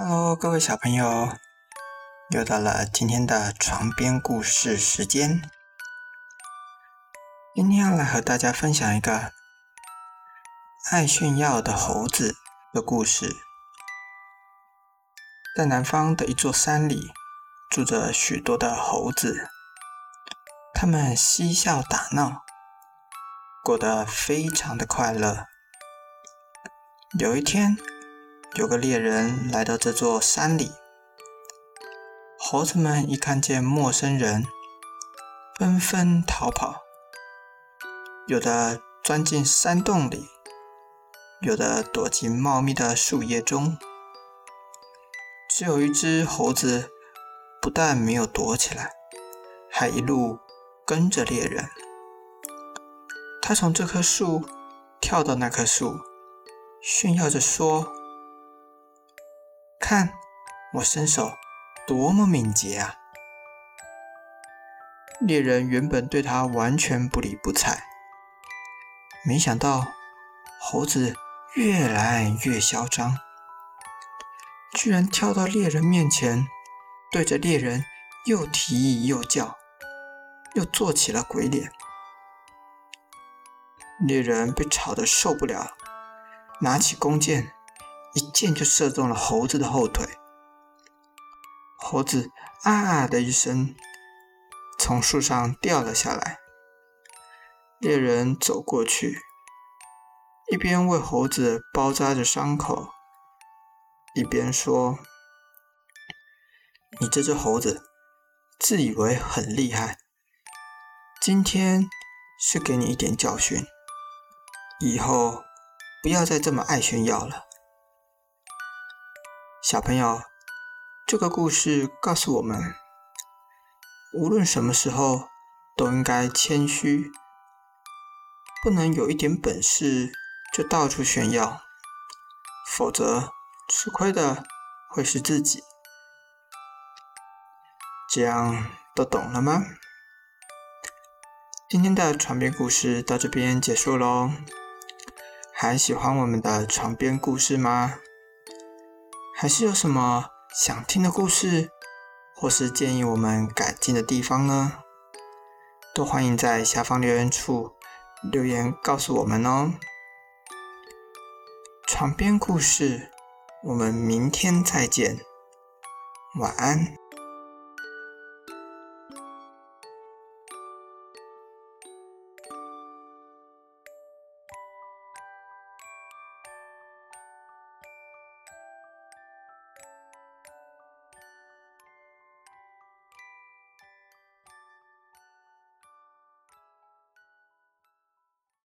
Hello，各位小朋友，又到了今天的床边故事时间。今天要来和大家分享一个爱炫耀的猴子的故事。在南方的一座山里，住着许多的猴子，他们嬉笑打闹，过得非常的快乐。有一天，有个猎人来到这座山里，猴子们一看见陌生人，纷纷逃跑，有的钻进山洞里，有的躲进茂密的树叶中。只有一只猴子，不但没有躲起来，还一路跟着猎人。他从这棵树跳到那棵树，炫耀着说。看，我身手多么敏捷啊！猎人原本对他完全不理不睬，没想到猴子越来越嚣张，居然跳到猎人面前，对着猎人又提议又叫，又做起了鬼脸。猎人被吵得受不了，拿起弓箭。一箭就射中了猴子的后腿，猴子啊的一声从树上掉了下来。猎人走过去，一边为猴子包扎着伤口，一边说：“你这只猴子自以为很厉害，今天是给你一点教训，以后不要再这么爱炫耀了。”小朋友，这个故事告诉我们，无论什么时候都应该谦虚，不能有一点本事就到处炫耀，否则吃亏的会是自己。这样都懂了吗？今天的床边故事到这边结束喽。还喜欢我们的床边故事吗？还是有什么想听的故事，或是建议我们改进的地方呢？都欢迎在下方留言处留言告诉我们哦。床边故事，我们明天再见，晚安。